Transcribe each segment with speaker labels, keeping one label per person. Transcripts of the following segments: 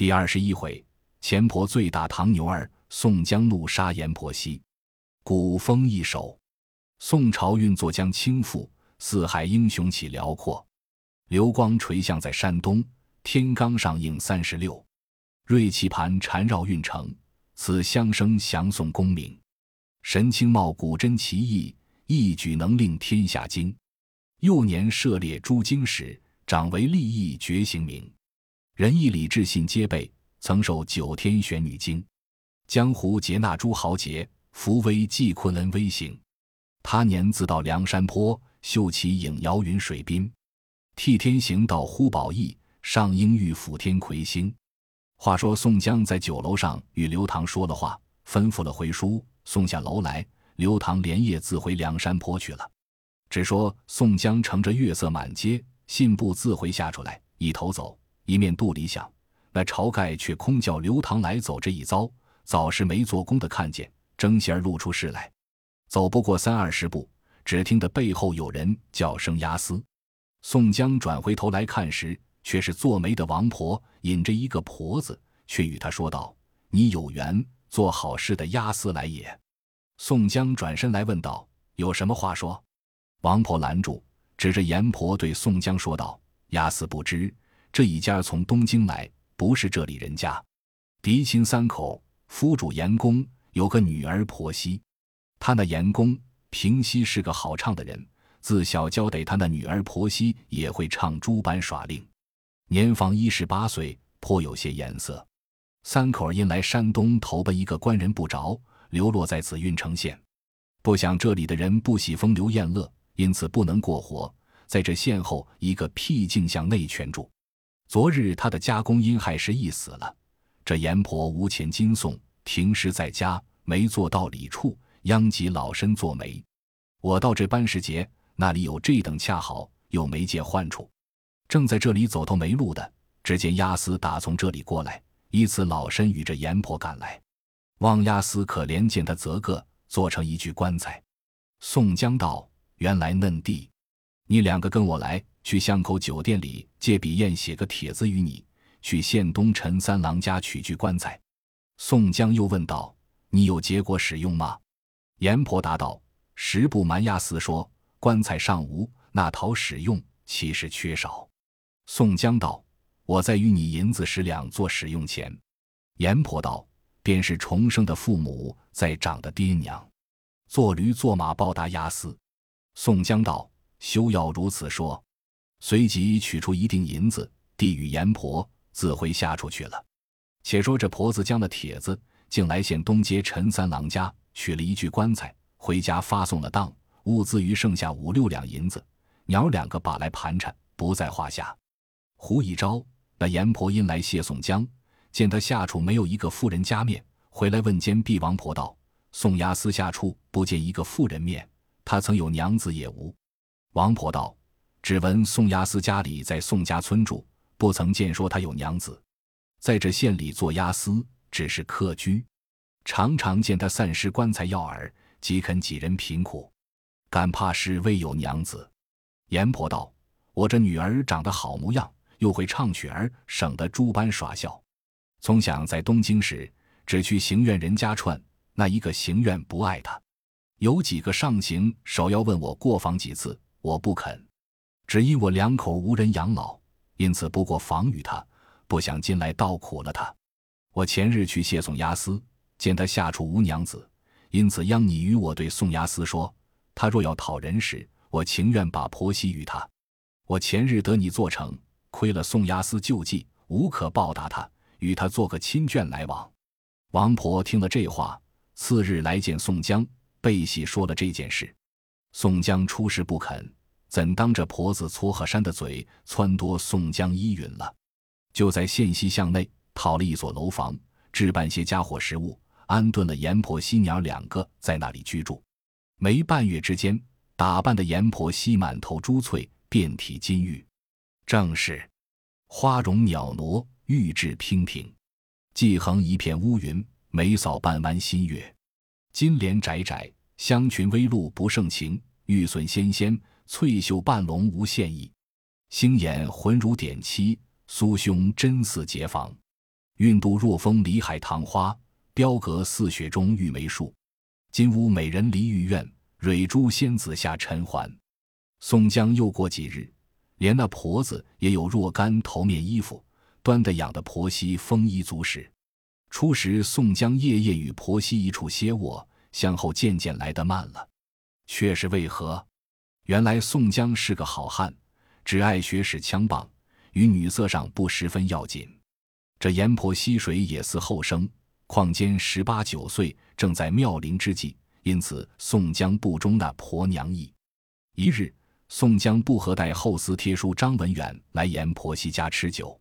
Speaker 1: 第二十一回，钱婆醉打唐牛儿，宋江怒杀阎婆惜。古风一首，宋朝运作将倾覆，四海英雄起辽阔。流光垂象在山东，天罡上应三十六。锐气盘缠绕运城，此乡声降宋功名。神清茂古真奇异，一举能令天下惊。幼年涉猎诸经史，长为立异绝行名。仁义礼智信皆备，曾受九天玄女经。江湖劫纳诸豪杰，扶危济困恩威行。他年自到梁山坡，秀其影摇云水滨。替天行道呼保义，上应玉辅天魁星。话说宋江在酒楼上与刘唐说了话，吩咐了回书，送下楼来。刘唐连夜自回梁山坡去了。只说宋江乘着月色满街，信步自回下出来，一头走。一面肚里想，那晁盖却空叫刘唐来走这一遭，早是没做工的看见，争先露出事来。走不过三二十步，只听得背后有人叫声“押司”。宋江转回头来看时，却是做媒的王婆引着一个婆子，却与他说道：“你有缘做好事的押司来也。”宋江转身来问道：“有什么话说？”王婆拦住，指着阎婆对宋江说道：“押司不知。”这一家从东京来，不是这里人家。嫡亲三口，夫主严公有个女儿婆媳。他那严公平西是个好唱的人，自小教得他那女儿婆媳也会唱诸般耍令。年方一十八岁，颇有些颜色。三口因来山东投奔一个官人不着，流落在紫运城县。不想这里的人不喜风流宴乐，因此不能过活，在这县后一个僻静向内圈住。昨日他的家公因害失忆死了，这阎婆无钱金送，停尸在家，没做到理处，殃及老身做媒。我到这班时节，那里有这等恰好，又没借患处，正在这里走投没路的，只见押司打从这里过来，依此老身与这阎婆赶来，望押司可怜见他则个做成一具棺材。宋江道：“原来嫩弟，你两个跟我来。”去巷口酒店里借笔砚写个帖子与你，去县东陈三郎家取具棺材。宋江又问道：“你有结果使用吗？”阎婆答道：“实不瞒押司说，棺材尚无，那讨使用其实缺少。”宋江道：“我再与你银子十两做使用钱。”阎婆道：“便是重生的父母在长的爹娘，做驴做马报答押司。”宋江道：“休要如此说。”随即取出一锭银子，递与阎婆，自回下处去了。且说这婆子将了帖子，竟来县东街陈三郎家取了一具棺材，回家发送了当，物资余剩下五六两银子，娘两个把来盘缠，不在话下。胡一招，那阎婆因来谢宋江，见他下处没有一个妇人家面，回来问监婢王婆道：“宋押司下处不见一个妇人面，他曾有娘子也无？”王婆道。只闻宋押司家里在宋家村住，不曾见说他有娘子，在这县里做押司只是客居，常常见他散失棺材要饵，即肯几人贫苦，敢怕是未有娘子。阎婆道：“我这女儿长得好模样，又会唱曲儿，省得诸般耍笑。从想在东京时，只去行院人家串，那一个行院不爱他，有几个上行首要问我过访几次，我不肯。”只因我两口无人养老，因此不过防御他，不想进来倒苦了他。我前日去谢宋押司，见他下处无娘子，因此央你与我对宋押司说，他若要讨人时，我情愿把婆媳与他。我前日得你做成，亏了宋押司救济，无可报答他，与他做个亲眷来往。王婆听了这话，次日来见宋江，背细说了这件事。宋江出事不肯。怎当着婆子撮合山的嘴，撺掇宋江依允了？就在县西巷内讨了一所楼房，置办些家伙食物，安顿了阎婆惜娘两个在那里居住。没半月之间，打扮的阎婆惜满头珠翠，遍体金玉，正是花容袅娜，玉质娉婷，髻横一片乌云，眉扫半弯新月，金莲窄窄，香裙微露不胜情，玉笋纤纤。翠袖半笼无限意，星眼浑如点漆，酥胸真似结房。运度若风里海棠花，标阁似雪中玉梅树。金屋美人离玉院，蕊珠仙子下尘寰。宋江又过几日，连那婆子也有若干头面衣服，端的养的婆媳丰衣足食。初时宋江夜夜与婆媳一处歇卧，向后渐渐来得慢了，却是为何？原来宋江是个好汉，只爱学使枪棒，与女色上不十分要紧。这阎婆惜水也似后生，况兼十八九岁，正在妙龄之际，因此宋江不忠那婆娘意。一日，宋江不和带后司贴书张文远来阎婆惜家吃酒，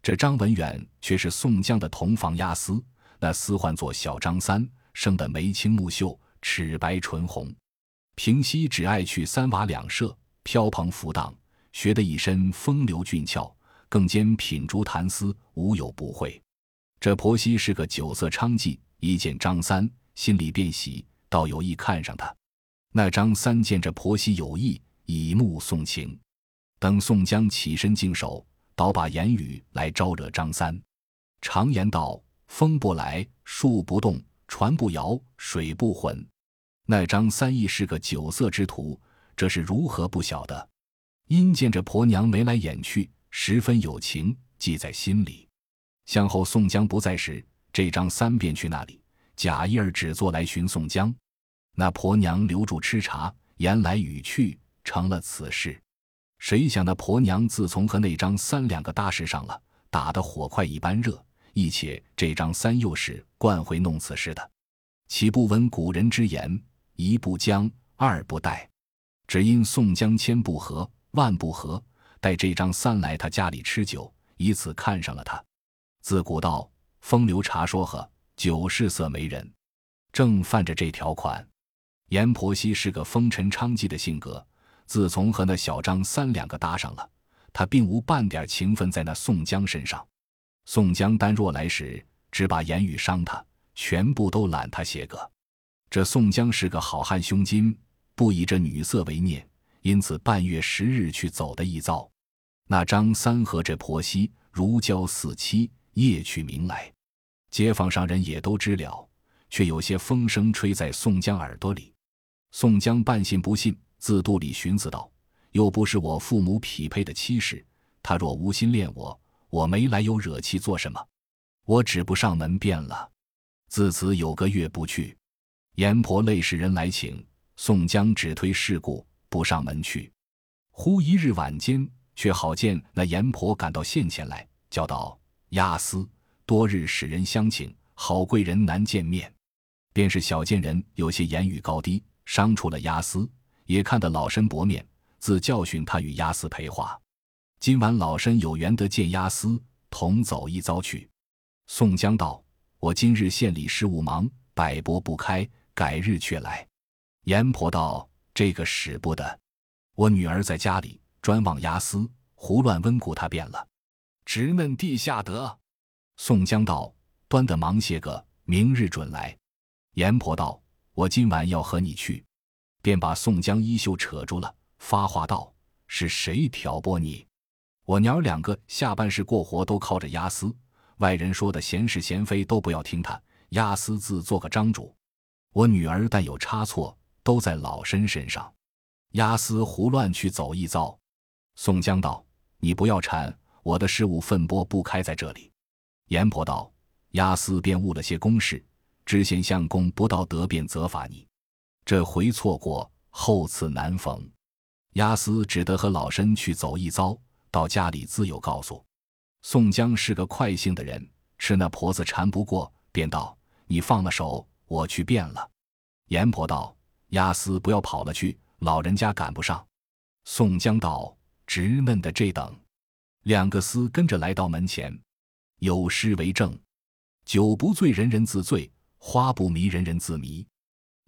Speaker 1: 这张文远却是宋江的同房押司，那司唤作小张三，生得眉清目秀，齿白唇红，平西只爱去三瓦两舍，飘蓬浮荡，学得一身风流俊俏。更兼品竹弹丝，无有不会。这婆媳是个酒色娼妓，一见张三，心里便喜，倒有意看上他。那张三见这婆媳有意，以目送情。等宋江起身净手，倒把言语来招惹张三。常言道：风不来，树不动，船不摇，水不浑。那张三亦是个酒色之徒，这是如何不晓得？因见这婆娘眉来眼去。十分有情，记在心里。向后宋江不在时，这张三便去那里，假意儿只做来寻宋江。那婆娘留住吃茶，言来语去，成了此事。谁想那婆娘自从和那张三两个搭事上了，打得火快一般热。一且这张三又是惯会弄此事的，岂不闻古人之言：一不将，二不待。只因宋江千不和，万不和。带这张三来他家里吃酒，以此看上了他。自古道风流茶说和，酒是色媒人，正犯着这条款。阎婆惜是个风尘娼妓的性格，自从和那小张三两个搭上了，他并无半点情分在那宋江身上。宋江单若来时，只把言语伤他，全部都揽他些个。这宋江是个好汉胸襟，不以这女色为念，因此半月十日去走的一遭。那张三和这婆媳如胶似漆，夜去明来，街坊上人也都知了，却有些风声吹在宋江耳朵里。宋江半信不信，自肚里寻思道：“又不是我父母匹配的妻室，他若无心恋我，我没来由惹气做什么？我只不上门便了。”自此有个月不去，阎婆累使人来请，宋江只推事故不上门去。忽一日晚间。却好见那阎婆赶到县前来，叫道：“押司，多日使人相请，好贵人难见面。便是小贱人有些言语高低，伤出了押司，也看得老身薄面，自教训他与押司陪话。今晚老身有缘得见押司，同走一遭去。”宋江道：“我今日县里事务忙，百拨不开，改日却来。”阎婆道：“这个使不得，我女儿在家里。”专望押司，胡乱温故他变了，直嫩地下得。宋江道：“端的忙些个，明日准来。”阎婆道：“我今晚要和你去。”便把宋江衣袖扯住了，发话道：“是谁挑拨你？我娘儿两个下半世过活都靠着押司，外人说的闲是闲非都不要听他。押司自做个张主，我女儿但有差错，都在老身身上。押司胡乱去走一遭。”宋江道：“你不要缠，我的事务分拨不开在这里。”阎婆道：“押司便误了些公事，知县相公不道德，便责罚你。这回错过，后次难逢。押司只得和老身去走一遭，到家里自有告诉。”宋江是个快性的人，吃那婆子缠不过，便道：“你放了手，我去便了。”阎婆道：“押司不要跑了去，老人家赶不上。”宋江道。直嫩的这等，两个厮跟着来到门前，有诗为证：“酒不醉人人自醉，花不迷人人自迷。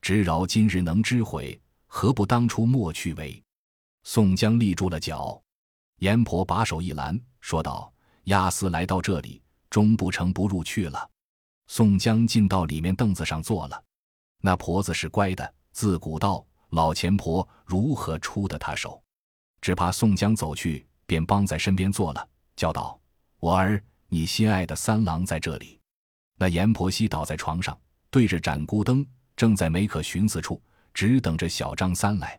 Speaker 1: 知饶今日能知悔，何不当初莫去为？”宋江立住了脚，阎婆把手一拦，说道：“押司来到这里，终不成不入去了。”宋江进到里面凳子上坐了。那婆子是乖的，自古道老钱婆如何出得他手？只怕宋江走去，便帮在身边坐了，叫道：“我儿，你心爱的三郎在这里。”那阎婆惜倒在床上，对着盏孤灯，正在没可寻思处，只等着小张三来。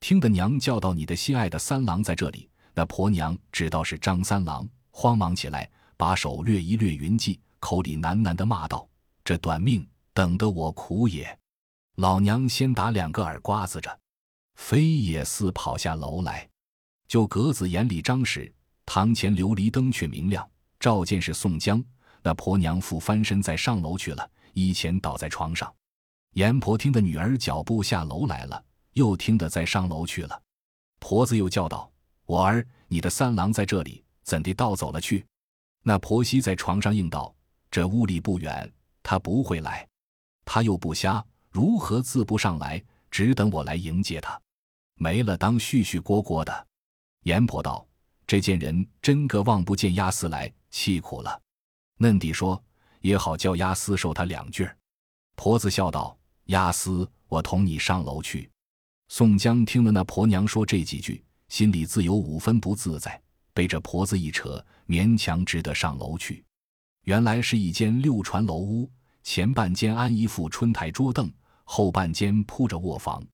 Speaker 1: 听得娘叫道：“你的心爱的三郎在这里。”那婆娘知道是张三郎，慌忙起来，把手略一略云髻，口里喃喃地骂道：“这短命，等得我苦也！”老娘先打两个耳刮子着，飞也似跑下楼来。就格子眼里张时，堂前琉璃灯却明亮，照见是宋江。那婆娘复翻身在上楼去了，一前倒在床上。阎婆听得女儿脚步下楼来了，又听得在上楼去了。婆子又叫道：“我儿，你的三郎在这里，怎地倒走了去？”那婆媳在床上应道：“这屋里不远，他不会来。他又不瞎，如何自不上来？只等我来迎接他。没了，当絮絮聒聒的。”阎婆道：“这件人真个望不见押司来，气苦了。”嫩弟说：“也好叫押司受他两句。”婆子笑道：“押司，我同你上楼去。”宋江听了那婆娘说这几句，心里自有五分不自在，被这婆子一扯，勉强只得上楼去。原来是一间六船楼屋，前半间安一副春台桌凳，后半间铺着卧房，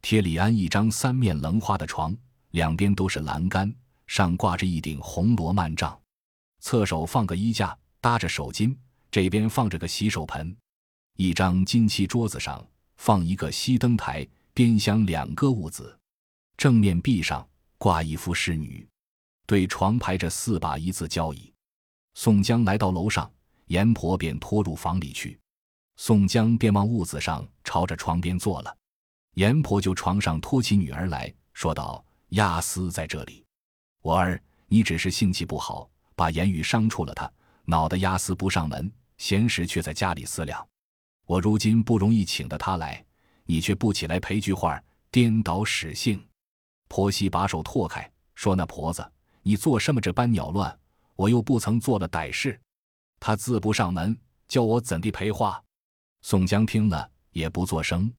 Speaker 1: 贴里安一张三面棱花的床，两边都是栏杆，上挂着一顶红罗幔帐，侧手放个衣架，搭着手巾，这边放着个洗手盆，一张金漆桌子上放一个熄灯台。边厢两个屋子，正面壁上挂一幅仕女，对床排着四把一字交椅。宋江来到楼上，阎婆便拖入房里去。宋江便往屋子上朝着床边坐了。阎婆就床上托起女儿来说道：“亚斯在这里，我儿，你只是性气不好，把言语伤触了他，恼得亚斯不上门，闲时却在家里思量。我如今不容易请得他来。”你却不起来陪句话，颠倒使性。婆媳把手拓开，说：“那婆子，你做什么这般鸟乱？我又不曾做了歹事。他自不上门，叫我怎地赔话？”宋江听了也不作声。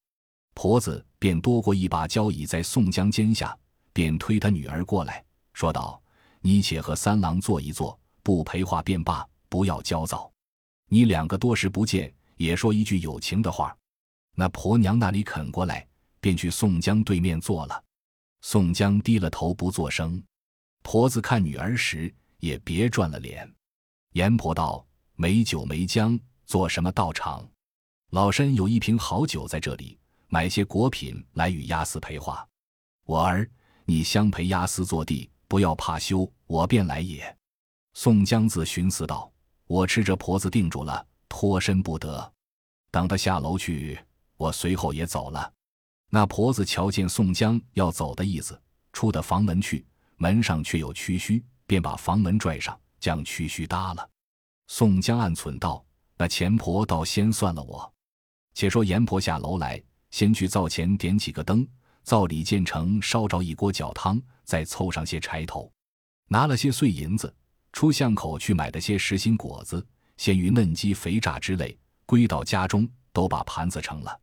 Speaker 1: 婆子便多过一把交椅在宋江肩下，便推他女儿过来，说道：“你且和三郎坐一坐，不陪话便罢，不要焦躁。你两个多时不见，也说一句有情的话。”那婆娘那里肯过来，便去宋江对面坐了。宋江低了头不作声。婆子看女儿时，也别转了脸。阎婆道：“没酒没浆，做什么道场？老身有一瓶好酒在这里，买些果品来与押司陪话。我儿，你相陪押司坐地，不要怕羞，我便来也。”宋江自寻思道：“我吃这婆子定住了，脱身不得。等他下楼去。”我随后也走了，那婆子瞧见宋江要走的意思，出的房门去，门上却有屈须，便把房门拽上，将屈须搭了。宋江暗忖道：“那钱婆倒先算了我。”且说阎婆下楼来，先去灶前点几个灯，灶里建成烧着一锅脚汤，再凑上些柴头，拿了些碎银子，出巷口去买的些实心果子、鲜鱼、嫩鸡、肥炸之类，归到家中，都把盘子盛了。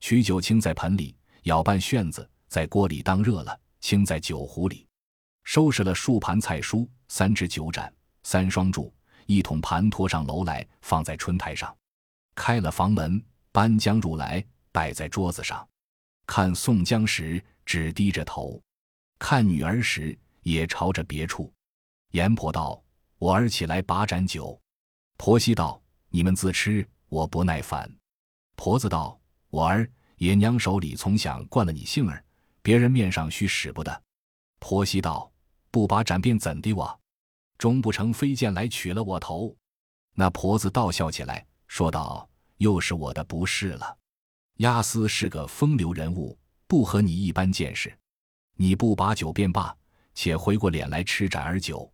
Speaker 1: 取酒清在盆里，舀半旋子，在锅里当热了，倾在酒壶里。收拾了数盘菜蔬，三只酒盏，三双箸，一桶盘拖上楼来，放在春台上。开了房门，搬将入来，摆在桌子上。看宋江时，只低着头；看女儿时，也朝着别处。阎婆道：“我儿起来把盏酒。”婆媳道：“你们自吃，我不耐烦。”婆子道。我儿爷娘手里从想惯了你性儿，别人面上须使不得。婆媳道：“不把斩便怎的？我终不成飞剑来取了我头。”那婆子倒笑起来，说道：“又是我的不是了。押司是个风流人物，不和你一般见识。你不把酒便罢，且回过脸来吃盏儿酒。”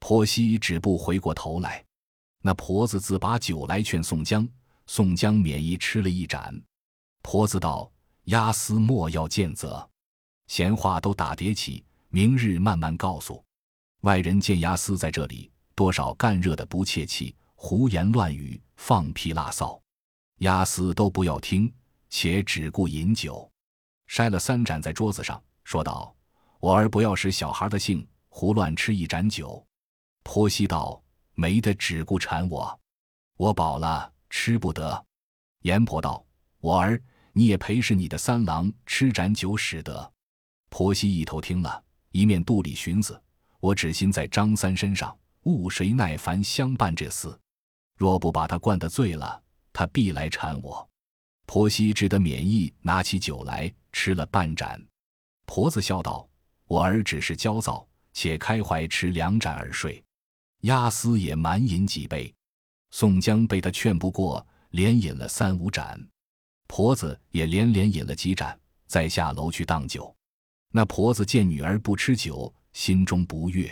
Speaker 1: 婆媳只不回过头来。那婆子自把酒来劝宋江，宋江免意吃了一盏。婆子道：“押司莫要见责，闲话都打叠起，明日慢慢告诉。外人见押司在这里，多少干热的不切气，胡言乱语，放屁拉骚，押司都不要听，且只顾饮酒。筛了三盏在桌子上，说道：‘我儿不要使小孩的性，胡乱吃一盏酒。’婆媳道：‘没得只顾缠我。我饱了，吃不得。阎婆道：“我儿，你也陪侍你的三郎吃盏酒使得。”婆媳一头听了，一面肚里寻思：“我只心在张三身上，误谁耐烦相伴这厮？若不把他灌得醉了，他必来缠我。”婆媳只得免意，拿起酒来吃了半盏。婆子笑道：“我儿只是焦躁，且开怀吃两盏而睡。”押司也满饮几杯。宋江被他劝不过，连饮了三五盏。婆子也连连饮了几盏，再下楼去当酒。那婆子见女儿不吃酒，心中不悦；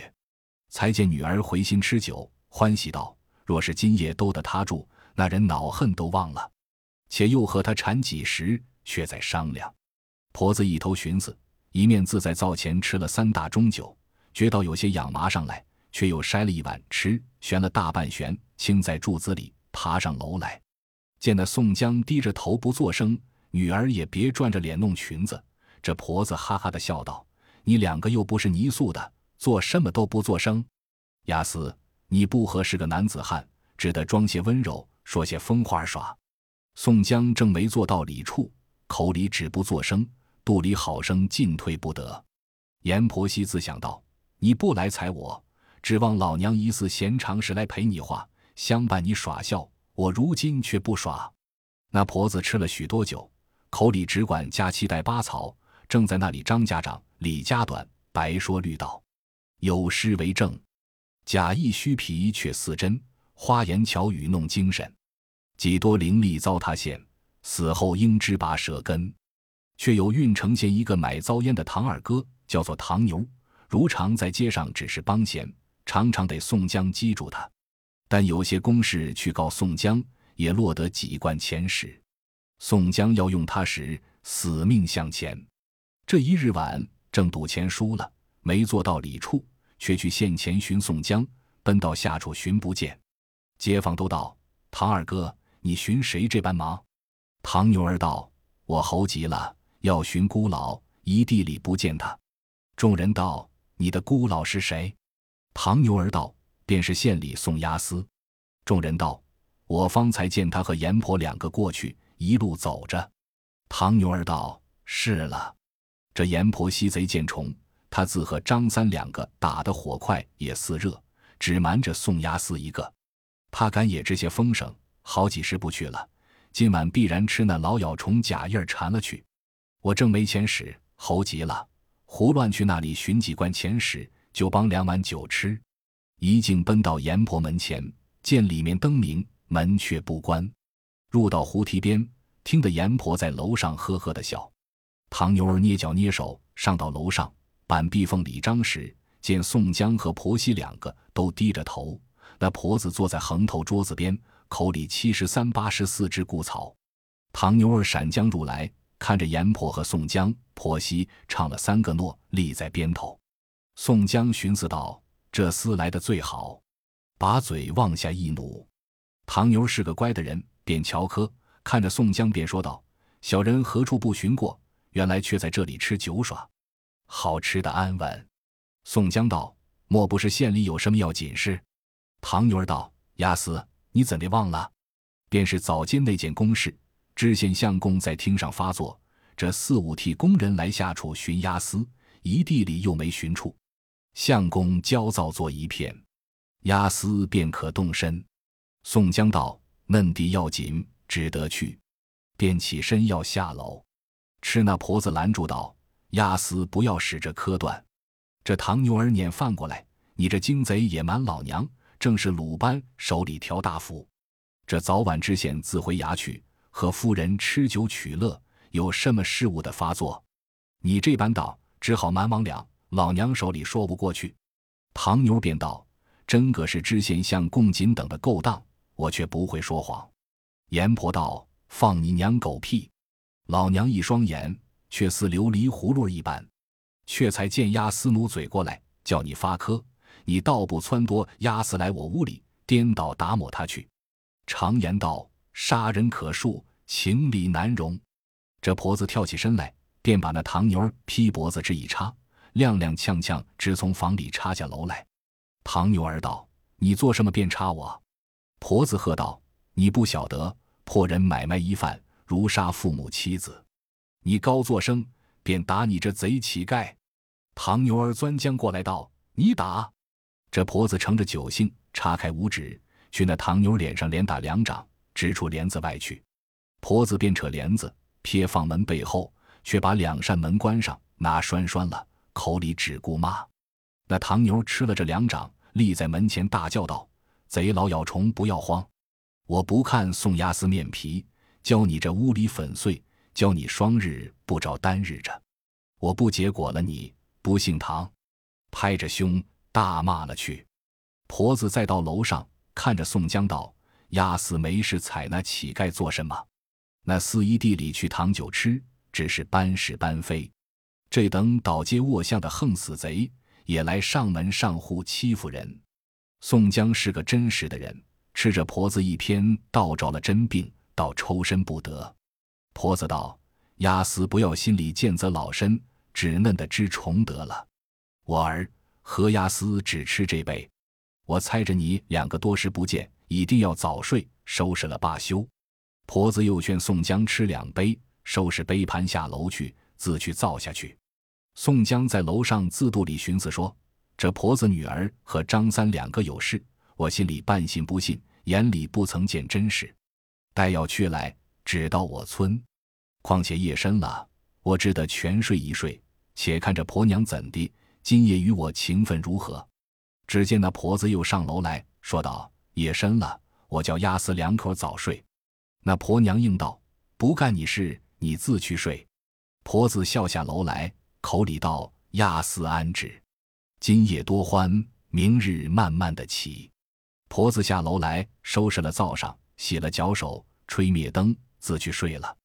Speaker 1: 才见女儿回心吃酒，欢喜道：“若是今夜都得他住，那人恼恨都忘了。且又和他缠几时，却在商量。”婆子一头寻思，一面自在灶前吃了三大盅酒，觉到有些痒麻上来。却又筛了一碗吃，悬了大半悬，倾在柱子里，爬上楼来。见那宋江低着头不作声，女儿也别转着脸弄裙子。这婆子哈哈的笑道：“你两个又不是泥塑的，做什么都不作声。”亚斯，你不合是个男子汉，只得装些温柔，说些疯话耍。宋江正没做到理处，口里只不作声，肚里好生进退不得。阎婆惜自想到：“你不来踩我。”指望老娘一次闲常时来陪你话，相伴你耍笑。我如今却不耍。那婆子吃了许多酒，口里只管加七带八草，正在那里张家长、李家短，白说绿道，有诗为证：假意虚皮却似真，花言巧语弄精神。几多灵力糟蹋现，死后应知拔舌根。却有郓城县一个买糟烟的唐二哥，叫做唐牛，如常在街上只是帮闲。常常得宋江击住他，但有些公事去告宋江，也落得几贯钱使。宋江要用他时，死命向前。这一日晚，正赌钱输了，没坐到里处，却去县前寻宋江，奔到下处寻不见。街坊都道：“唐二哥，你寻谁这般忙？”唐牛儿道：“我猴急了，要寻孤老，一地里不见他。”众人道：“你的孤老是谁？”唐牛儿道：“便是县里宋押司。”众人道：“我方才见他和阎婆两个过去，一路走着。”唐牛儿道：“是了，这阎婆西贼见虫，他自和张三两个打得火快也似热，只瞒着宋押司一个。他敢也知些风声，好几时不去了，今晚必然吃那老咬虫假印儿缠了去。我正没钱使，猴急了，胡乱去那里寻几罐钱使。”就帮两碗酒吃，一径奔到阎婆门前，见里面灯明，门却不关。入到湖堤边，听得阎婆在楼上呵呵的笑。唐牛儿捏脚捏手，上到楼上板壁缝里张时，见宋江和婆媳两个都低着头，那婆子坐在横头桌子边，口里七十三八十四只谷草。唐牛儿闪将入来，看着阎婆和宋江、婆媳唱了三个诺，立在边头。宋江寻思道：“这厮来的最好，把嘴往下一努。”唐牛是个乖的人，便瞧科，看着宋江，便说道：“小人何处不寻过？原来却在这里吃酒耍，好吃的安稳。”宋江道：“莫不是县里有什么要紧事？”唐牛儿道：“押司，你怎的忘了？便是早间那件公事，知县相公在厅上发作，这四五替工人来下处寻押司，一地里又没寻处。”相公焦躁作一片，押司便可动身。宋江道：“嫩地要紧，只得去。”便起身要下楼，吃那婆子拦住道：“押司不要使这磕断。这唐牛儿撵饭过来，你这惊贼野蛮老娘，正是鲁班手里挑大斧。这早晚知县自回衙去，和夫人吃酒取乐，有什么事务的发作？你这般道，只好瞒王两。”老娘手里说不过去，唐牛便道：“真个是知县相公瑾等的勾当，我却不会说谎。”阎婆道：“放你娘狗屁！老娘一双眼却似琉璃葫芦一般，却才见押司奴嘴过来叫你发科，你倒不撺掇押司来我屋里颠倒打抹他去。常言道：杀人可恕，情理难容。这婆子跳起身来，便把那唐牛劈脖子这一插。踉踉跄跄，直从房里插下楼来。唐牛儿道：“你做什么便插我？”婆子喝道：“你不晓得，破人买卖一犯，如杀父母妻子。你高作声，便打你这贼乞丐。”唐牛儿钻将过来道：“你打！”这婆子乘着酒兴，叉开五指，去那唐牛脸上连打两掌，直出帘子外去。婆子便扯帘子，撇放门背后，却把两扇门关上，拿栓栓了，口里只顾骂。那唐牛吃了这两掌，立在门前大叫道：“贼老咬虫，不要慌！我不看宋押司面皮，教你这屋里粉碎，教你双日不着单日着，我不结果了你，不姓唐！”拍着胸。大骂了去，婆子再到楼上看着宋江道：“压死没事踩那乞丐做什么？那四姨地里去讨酒吃，只是搬是搬非。这等倒街卧巷的横死贼，也来上门上户欺负人。宋江是个真实的人，吃着婆子一篇道着了真病，倒抽身不得。婆子道：押司不要心里见则老身，只嫩的知重得了。我儿。”何押司只吃这杯，我猜着你两个多时不见，一定要早睡，收拾了罢休。婆子又劝宋江吃两杯，收拾杯盘下楼去，自去造下去。宋江在楼上自肚里寻思说：“这婆子女儿和张三两个有事，我心里半信不信，眼里不曾见真实。待要去来，只到我村。况且夜深了，我只得全睡一睡，且看着婆娘怎地。”今夜与我情分如何？只见那婆子又上楼来说道：“夜深了，我叫押司两口早睡。”那婆娘应道：“不干你事，你自去睡。”婆子笑下楼来，口里道：“押司安置，今夜多欢，明日慢慢的起。”婆子下楼来，收拾了灶上，洗了脚手，吹灭灯，自去睡了。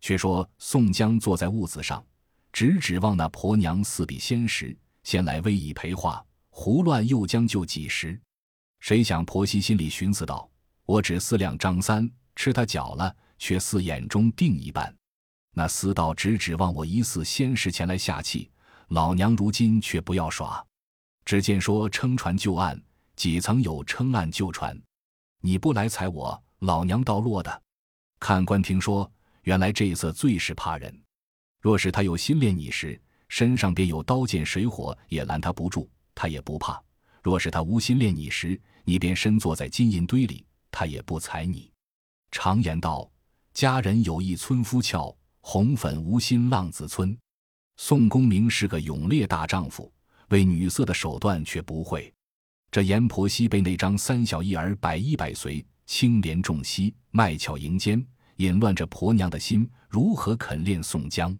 Speaker 1: 却说宋江坐在屋子上，只指望那婆娘似比仙时。先来微以陪话，胡乱又将就几时？谁想婆媳心里寻思道：“我只思量张三吃他脚了，却似眼中定一般。那厮道只指望我疑似仙时前来下气，老娘如今却不要耍。只见说撑船就岸，几曾有撑岸就船？你不来踩我，老娘倒落的。看官听说，原来这一色最是怕人。若是他有心恋你时。”身上便有刀剑水火，也拦他不住，他也不怕。若是他无心恋你时，你便身坐在金银堆里，他也不睬你。常言道：“佳人有意村夫俏，红粉无心浪子村。”宋公明是个勇烈大丈夫，为女色的手段却不会。这阎婆惜被那张三小一儿百依百随，清廉重惜，卖俏迎奸，引乱着婆娘的心，如何肯恋宋江？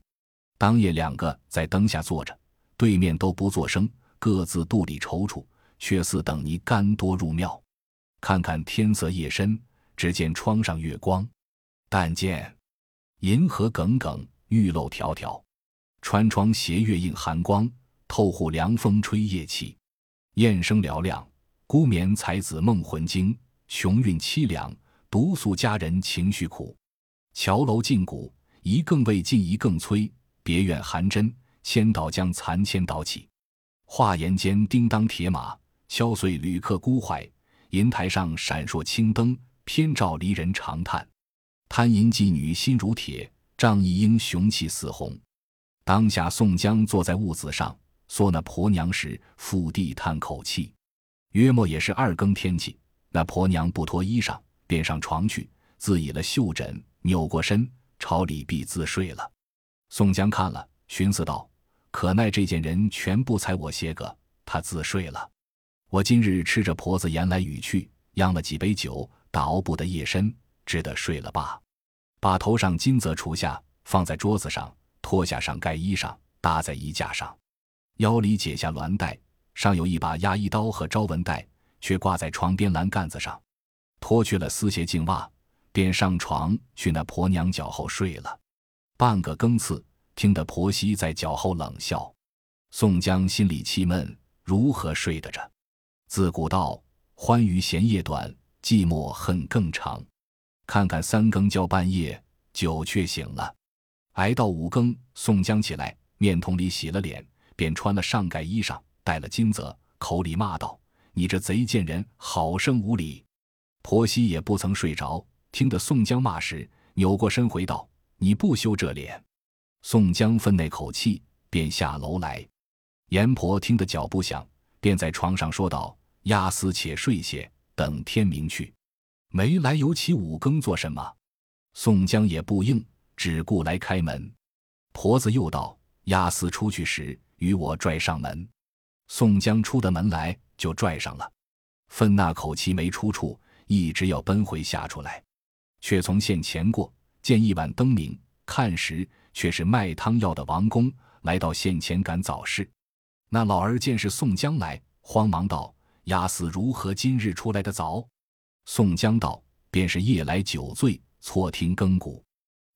Speaker 1: 当夜，两个在灯下坐着，对面都不作声，各自肚里踌躇，却似等你干多入庙。看看天色夜深，只见窗上月光，但见银河耿耿，玉漏迢迢。穿窗斜月映寒光，透户凉风吹夜气。雁声嘹亮，孤眠才子梦魂惊。穷韵凄凉，独宿佳人情绪苦。桥楼尽古，一更未尽，一更催。别院寒针，千岛将残千岛起。话言间，叮当铁马敲碎旅客孤怀。银台上闪烁青灯，偏照离人长叹。贪淫妓女心如铁，仗义英雄气似红。当下宋江坐在屋子上，说那婆娘时，腹地叹口气。约莫也是二更天气，那婆娘不脱衣裳，便上床去，自倚了绣枕，扭过身，朝里壁自睡了。宋江看了，寻思道：“可奈这件人全不睬我些个，他自睡了。我今日吃着婆子言来语去，央了几杯酒，倒不得夜深，只得睡了罢。把头上金泽除下，放在桌子上，脱下上盖衣裳，搭在衣架上，腰里解下鸾带，上有一把压衣刀和招文带，却挂在床边栏杆子上。脱去了丝鞋净袜，便上床去那婆娘脚后睡了。”半个更次，听得婆媳在脚后冷笑，宋江心里气闷，如何睡得着？自古道，欢娱嫌夜短，寂寞恨更长。看看三更叫半夜，酒却醒了。挨到五更，宋江起来，面桶里洗了脸，便穿了上盖衣裳，戴了金泽，口里骂道：“你这贼贱人，好生无礼！”婆媳也不曾睡着，听得宋江骂时，扭过身回道：“你不羞这脸！”宋江分那口气，便下楼来。阎婆听得脚步响，便在床上说道：“押司且睡些，等天明去。没来由起五更做什么？”宋江也不应，只顾来开门。婆子又道：“押司出去时，与我拽上门。”宋江出的门来，就拽上了。分那口气没出处，一直要奔回下出来，却从县前过，见一碗灯明，看时却是卖汤药的王公来到县前赶早市。那老儿见是宋江来，慌忙道：“押司如何今日出来的早？”宋江道：“便是夜来酒醉，错听更鼓。”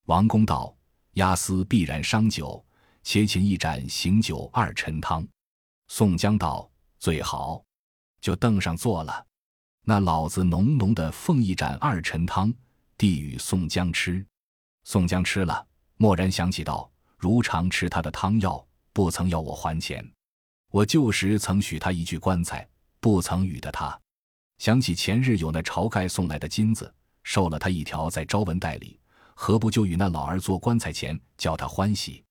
Speaker 1: 王公道：“押司必然伤酒，且请一盏醒酒二陈汤。”宋江道：“最好，就凳上坐了。”那老子浓浓的奉一盏二陈汤，递与宋江吃。宋江吃了，蓦然想起道：“如常吃他的汤药，不曾要我还钱。”我旧时曾许他一具棺材，不曾与的他。想起前日有那晁盖送来的金子，受了他一条在招文袋里，何不就与那老儿做棺材钱，叫他欢喜？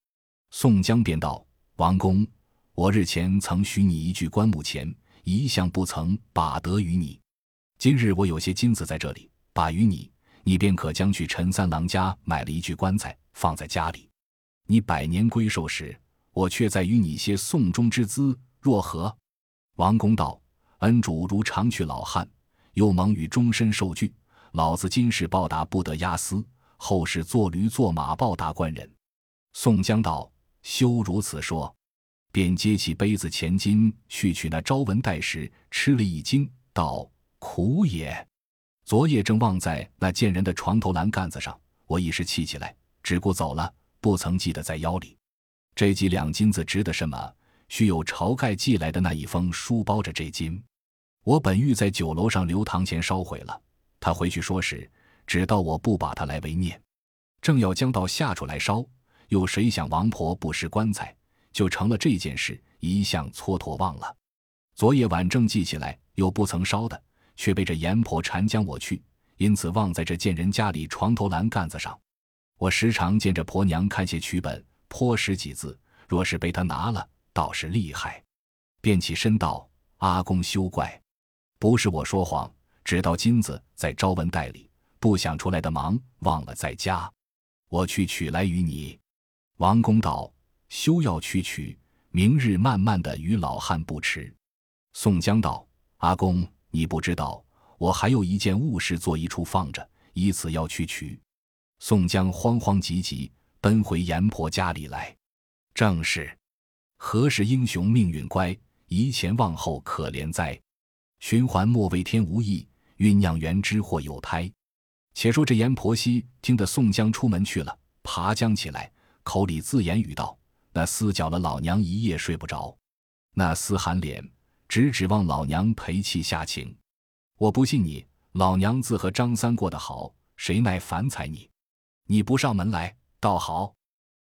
Speaker 1: 宋江便道：“王公，我日前曾许你一具棺木钱，一向不曾把得与你。今日我有些金子在这里，把与你，你便可将去陈三郎家买了一具棺材，放在家里。你百年归寿时。”我却再与你些送终之资，若何？王公道：“恩主如常去老汉，又蒙与终身受具，老子今世报答不得押司，后世做驴做马报答官人。”宋江道：“休如此说。”便接起杯子钱金去取那招文袋时，吃了一惊，道：“苦也！昨夜正忘在那贱人的床头栏杆子上，我一时气起来，只顾走了，不曾记得在腰里。”这几两金子值得什么？须有晁盖寄来的那一封书包着这金。我本欲在酒楼上留堂前烧毁了。他回去说时，只道我不把他来为念。正要将到下处来烧，又谁想王婆不识棺材，就成了这件事，一向蹉跎忘了。昨夜晚正记起来，又不曾烧的，却被这阎婆缠将我去，因此忘在这贱人家里床头栏杆子上。我时常见这婆娘看些曲本。颇识几字，若是被他拿了，倒是厉害。便起身道：“阿公休怪，不是我说谎，只道金子在招文袋里，不想出来的忙，忘了在家。我去取来与你。”王公道：“休要去取，明日慢慢的与老汉不迟。”宋江道：“阿公，你不知道，我还有一件物事做一处放着，以此要去取。”宋江慌慌急急。奔回阎婆家里来，正是何时英雄命运乖，遗前忘后可怜哉。循环莫为天无意，酝酿原知或有胎。且说这阎婆惜听得宋江出门去了，爬将起来，口里自言语道：“那厮搅了老娘一夜睡不着。”那厮含脸，只指望老娘陪气下情。我不信你，老娘自和张三过得好，谁奈反踩你？你不上门来。倒好，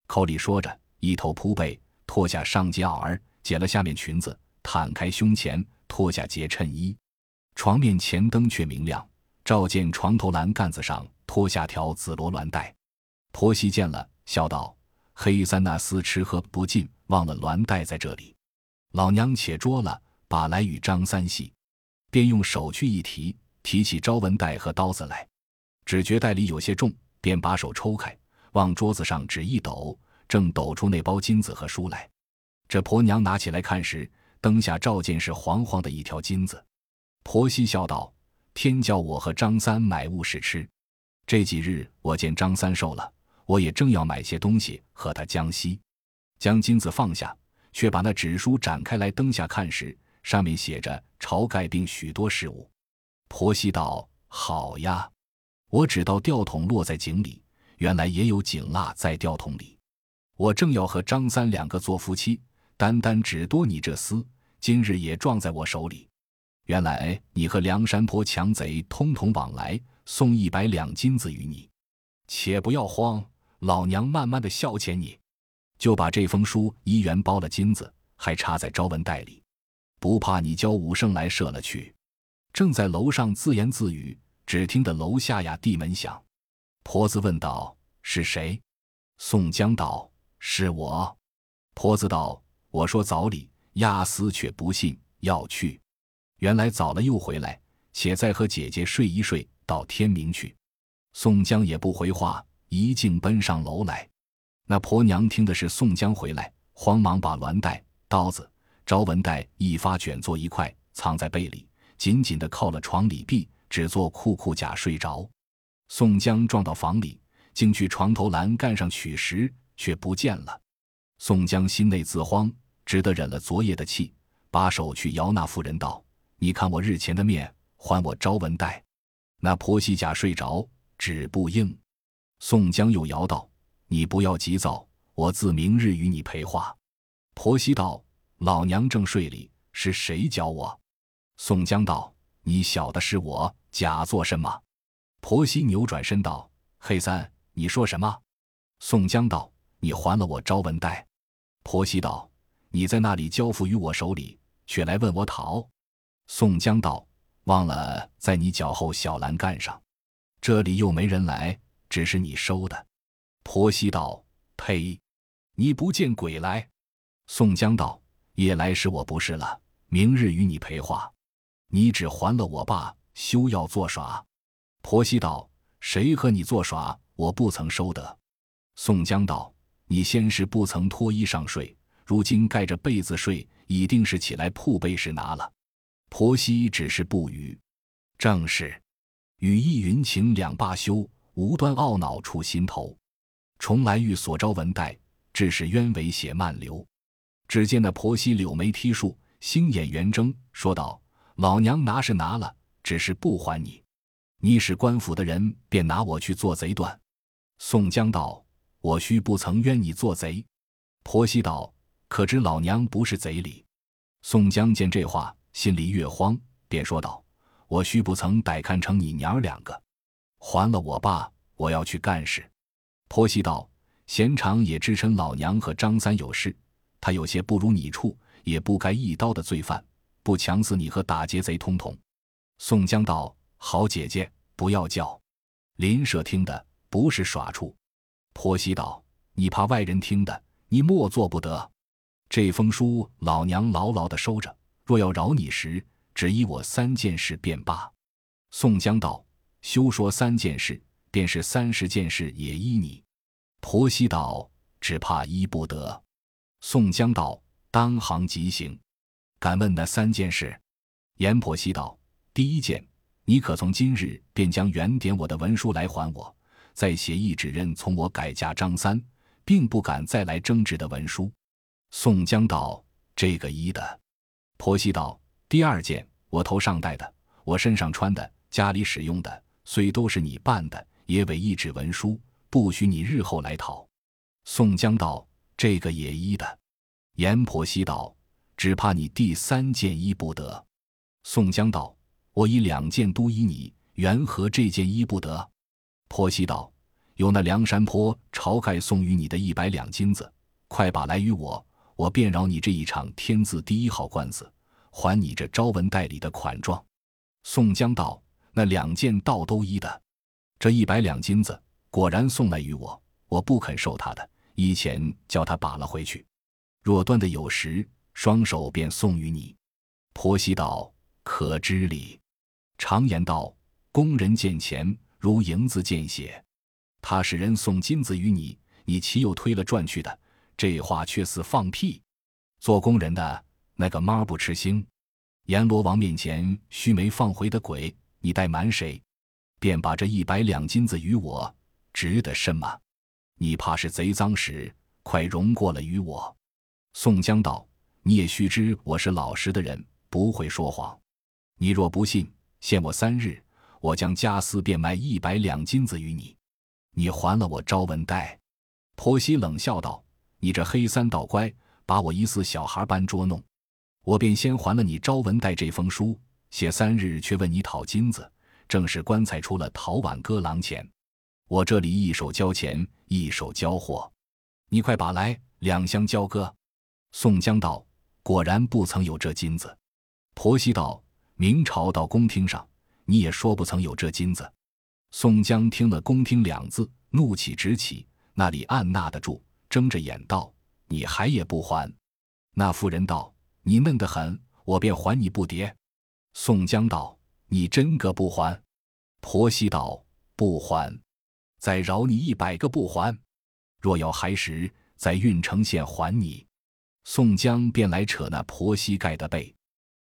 Speaker 1: 口里说着，一头铺被，脱下上街袄儿，解了下面裙子，摊开胸前，脱下结衬衣。床面前灯却明亮，照见床头栏杆子上脱下条紫罗鸾带。婆媳见了，笑道：“黑三那厮吃喝不尽，忘了栾带在这里。老娘且捉了，把来与张三系。”便用手去一提，提起招文袋和刀子来，只觉袋里有些重，便把手抽开。往桌子上只一抖，正抖出那包金子和书来。这婆娘拿起来看时，灯下照见是黄黄的一条金子。婆媳笑道：“天叫我和张三买物事吃，这几日我见张三瘦了，我也正要买些东西和他将息。”将金子放下，却把那纸书展开来，灯下看时，上面写着晁盖并许多事物。婆媳道：“好呀，我只道吊桶落在井里。”原来也有井蜡在吊桶里，我正要和张三两个做夫妻，单单只多你这厮，今日也撞在我手里。原来你和梁山坡强贼通通往来，送一百两金子与你，且不要慌，老娘慢慢的孝遣你。就把这封书一元包了金子，还插在招文袋里。不怕你教武圣来射了去。”正在楼上自言自语，只听得楼下呀地门响。婆子问道：“是谁？”宋江道：“是我。”婆子道：“我说早礼，亚斯却不信，要去。原来早了又回来，且再和姐姐睡一睡，到天明去。”宋江也不回话，一径奔上楼来。那婆娘听的是宋江回来，慌忙把鸾带、刀子、招文带一发卷作一块，藏在被里，紧紧的靠了床里壁，只做裤裤甲睡着。宋江撞到房里，竟去床头栏杆上取时，却不见了。宋江心内自慌，只得忍了昨夜的气，把手去摇那妇人道：“你看我日前的面，还我招文带。”那婆媳甲睡着，只不应。宋江又摇道：“你不要急躁，我自明日与你陪话。”婆媳道：“老娘正睡里，是谁教我？”宋江道：“你晓得是我，假做什么？”婆媳扭转身道：“黑三，你说什么？”宋江道：“你还了我招文袋。”婆媳道：“你在那里交付于我手里，却来问我讨。”宋江道：“忘了在你脚后小栏杆上，这里又没人来，只是你收的。”婆媳道：“呸！你不见鬼来！”宋江道：“夜来时我不是了，明日与你陪话，你只还了我罢，休要作耍。”婆媳道：“谁和你作耍？我不曾收得。”宋江道：“你先是不曾脱衣裳睡，如今盖着被子睡，一定是起来铺被时拿了。”婆媳只是不语。正是雨意云情两罢休，无端懊恼触心头。重来欲所招文带，致使鸢尾血漫流。只见那婆媳柳眉剔竖，星眼圆睁，说道：“老娘拿是拿了，只是不还你。”你使官府的人便拿我去做贼断。宋江道：“我须不曾冤你做贼。”婆媳道：“可知老娘不是贼里？”宋江见这话，心里越慌，便说道：“我须不曾歹看成你娘儿两个，还了我爸，我要去干事。”婆媳道：“贤长也知称老娘和张三有事，他有些不如你处，也不该一刀的罪犯，不强死你和打劫贼通通。”宋江道。好姐姐，不要叫，林舍听的不是耍处。婆媳道：“你怕外人听的，你莫做不得。这封书老娘牢牢的收着，若要饶你时，只依我三件事便罢。”宋江道：“休说三件事，便是三十件事也依你。”婆媳道：“只怕依不得。”宋江道：“当行即行。敢问那三件事？”阎婆惜道：“第一件。”你可从今日便将原点我的文书来还我，再写一纸认从我改嫁张三，并不敢再来争执的文书。宋江道：“这个依的。”婆媳道：“第二件，我头上戴的，我身上穿的，家里使用的，虽都是你办的，也委一纸文书，不许你日后来讨。”宋江道：“这个也依的。”阎婆惜道：“只怕你第三件依不得。”宋江道。我以两件都依你，缘何这件依不得？婆媳道：“有那梁山坡晁盖送与你的一百两金子，快把来与我，我便饶你这一场天字第一号官司，还你这招文代理的款状。”宋江道：“那两件倒都依的，这一百两金子果然送来与我，我不肯受他的，以前叫他把了回去。若端的有时，双手便送与你。”婆媳道：“可知礼？”常言道：“工人见钱如银子见血。”他使人送金子与你，你岂有推了转去的？这话却似放屁。做工人的那个妈不吃腥。阎罗王面前须没放回的鬼，你怠瞒谁？便把这一百两金子与我，值得什么？你怕是贼赃时，快容过了与我。宋江道：“你也须知我是老实的人，不会说谎。你若不信。”限我三日，我将家私变卖一百两金子与你，你还了我招文带。婆媳冷笑道：“你这黑三道乖，把我疑似小孩般捉弄。我便先还了你招文带这封书，写三日却问你讨金子，正是棺材出了陶碗割郎钱。我这里一手交钱，一手交货，你快把来，两相交割。”宋江道：“果然不曾有这金子。”婆媳道：“明朝到宫厅上，你也说不曾有这金子。”宋江听了“宫厅”两字，怒气直起，那里按捺得住，睁着眼道：“你还也不还？”那妇人道：“你嫩得很，我便还你不迭。”宋江道：“你真个不还？”婆媳道：“不还，再饶你一百个不还。若要还时，在郓城县还你。”宋江便来扯那婆媳盖的被，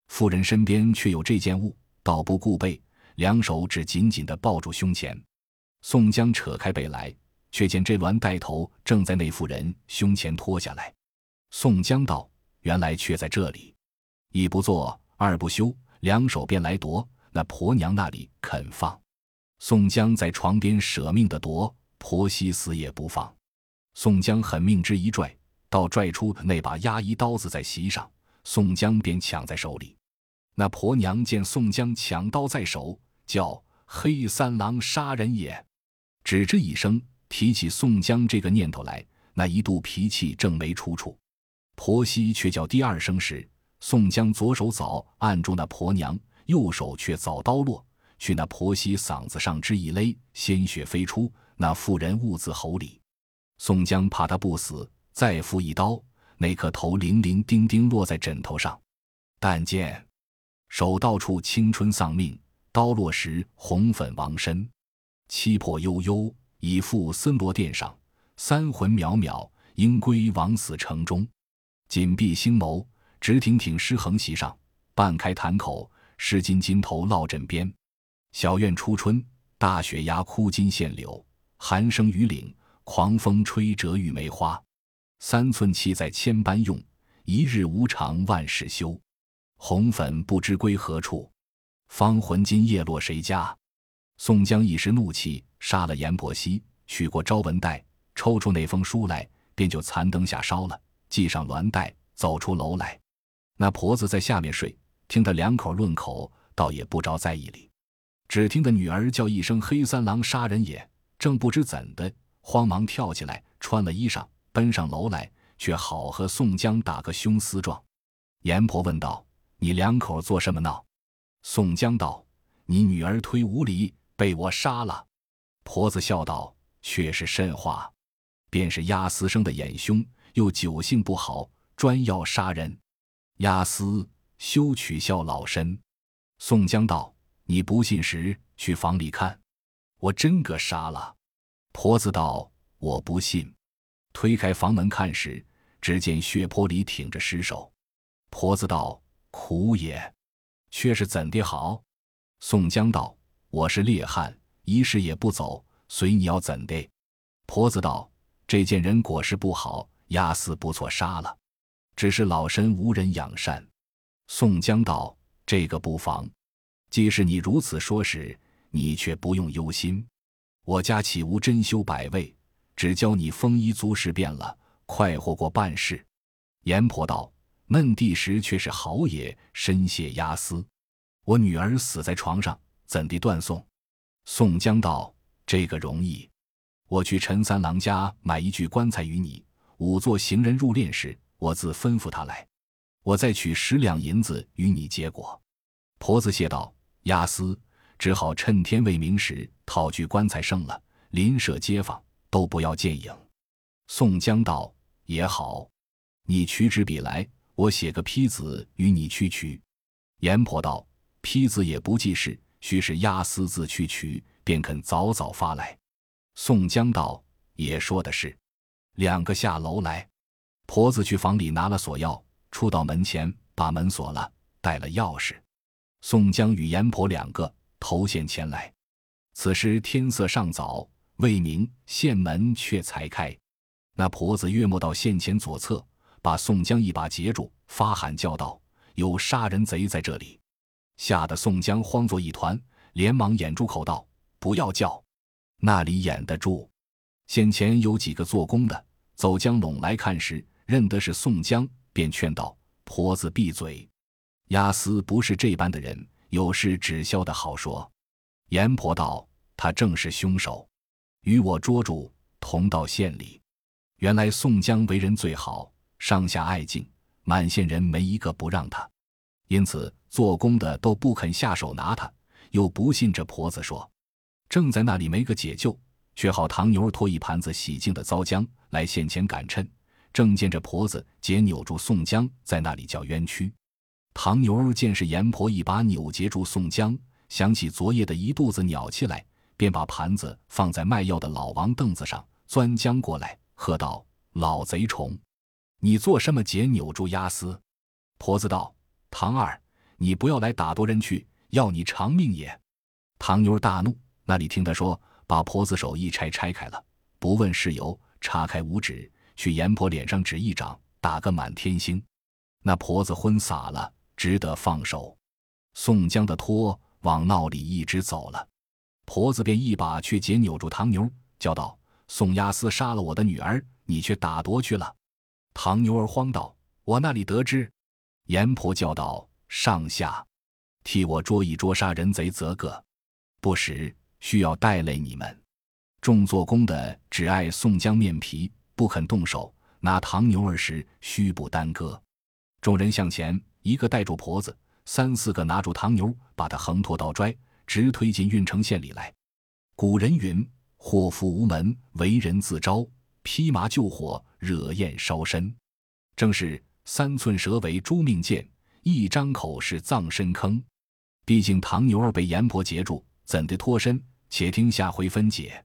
Speaker 1: 妇人身边却有这件物，倒不顾背，两手只紧紧地抱住胸前。宋江扯开被来，却见这鸾带头正在那妇人胸前脱下来。宋江道：“原来却在这里，一不做二不休，两手便来夺。那婆娘那里肯放？”宋江在床边舍命的夺，婆媳死也不放。宋江狠命之一拽。倒拽出那把压衣刀子在席上，宋江便抢在手里。那婆娘见宋江抢刀在手，叫黑三郎杀人也。只这一声，提起宋江这个念头来，那一肚脾气正没出处。婆媳却叫第二声时，宋江左手早按住那婆娘，右手却早刀落去那婆媳嗓子上之一勒，鲜血飞出，那妇人兀自吼里。宋江怕他不死。再复一刀，那颗头零零丁丁落在枕头上。但见手到处青春丧命，刀落时红粉亡身，七魄悠悠已赴森罗殿上，三魂渺渺应归枉死城中。紧闭星眸，直挺挺尸横席上，半开坛口，湿巾巾头落枕边。小院初春，大雪压枯金线柳，寒生雨岭，狂风吹折玉梅花。三寸气在千般用，一日无常万事休。红粉不知归何处，芳魂今夜落谁家？宋江一时怒气，杀了阎婆惜，取过招文袋，抽出那封书来，便就残灯下烧了，系上鸾带，走出楼来。那婆子在下面睡，听他两口论口，倒也不着在意里。只听得女儿叫一声：“黑三郎杀人也！”正不知怎的，慌忙跳起来，穿了衣裳。奔上楼来，却好和宋江打个凶厮状。阎婆问道：“你两口做什么闹？”宋江道：“你女儿推无礼，被我杀了。”婆子笑道：“却是甚话？便是押司生的眼凶，又酒性不好，专要杀人。押司休取笑老身。”宋江道：“你不信时，去房里看，我真个杀了。”婆子道：“我不信。”推开房门看时，只见血泊里挺着尸首。婆子道：“苦也，却是怎的好？”宋江道：“我是烈汉，一世也不走，随你要怎的？”婆子道：“这件人果是不好，押司不错，杀了。只是老身无人养善。”宋江道：“这个不妨。既是你如此说时，你却不用忧心。我家岂无珍馐百味？”只教你丰衣足食便了，快活过半世。阎婆道：“嫩地时却是好也，深谢押司。我女儿死在床上，怎地断送？”宋江道：“这个容易，我去陈三郎家买一具棺材与你。仵作行人入殓时，我自吩咐他来。我再取十两银子与你结果。”婆子谢道：“押司只好趁天未明时讨具棺材生了，邻舍街坊。”都不要见影。宋江道：“也好，你取纸笔来，我写个批子与你去取。”阎婆道：“批子也不记事，须是押司自去取，便肯早早发来。”宋江道：“也说的是。”两个下楼来，婆子去房里拿了锁钥，出到门前，把门锁了，带了钥匙。宋江与阎婆两个投县前来。此时天色尚早。未明，县门却才开。那婆子约莫到县前左侧，把宋江一把截住，发喊叫道：“有杀人贼在这里！”吓得宋江慌作一团，连忙掩住口道：“不要叫，那里掩得住？”县前有几个做工的，走将拢来看时，认得是宋江，便劝道：“婆子闭嘴，押司不是这般的人，有事只消的好说。”阎婆道：“他正是凶手。”与我捉住，同到县里。原来宋江为人最好，上下爱敬，满县人没一个不让他。因此做工的都不肯下手拿他，又不信这婆子说，正在那里没个解救，却好唐牛儿拖一盘子洗净的糟浆来县前赶趁，正见这婆子解扭住宋江，在那里叫冤屈。唐牛儿见是阎婆一把扭结住宋江，想起昨夜的一肚子鸟气来，便把盘子放在卖药的老王凳子上，钻将过来，喝道：“老贼虫，你做什么解扭住鸭丝？”婆子道：“唐二，你不要来打夺人去，要你偿命也。”唐牛大怒，那里听他说，把婆子手一拆，拆开了，不问事由，叉开五指，去阎婆脸上指一掌，打个满天星。那婆子昏洒了。只得放手，宋江的托往闹里一直走了，婆子便一把却解扭住唐牛，叫道：“宋押司杀了我的女儿，你却打夺去了。”唐牛儿慌道：“我那里得知？”阎婆叫道：“上下，替我捉一捉杀人贼则个，不时需要带累你们。”众做工的只爱宋江面皮，不肯动手拿唐牛儿时，须不耽搁。众人向前。一个带住婆子，三四个拿住唐牛，把他横拖倒拽，直推进郓城县里来。古人云：“祸福无门，为人自招；披麻救火，惹焰烧身。”正是三寸舌为诛命剑，一张口是葬身坑。毕竟唐牛儿被阎婆截住，怎的脱身？且听下回分解。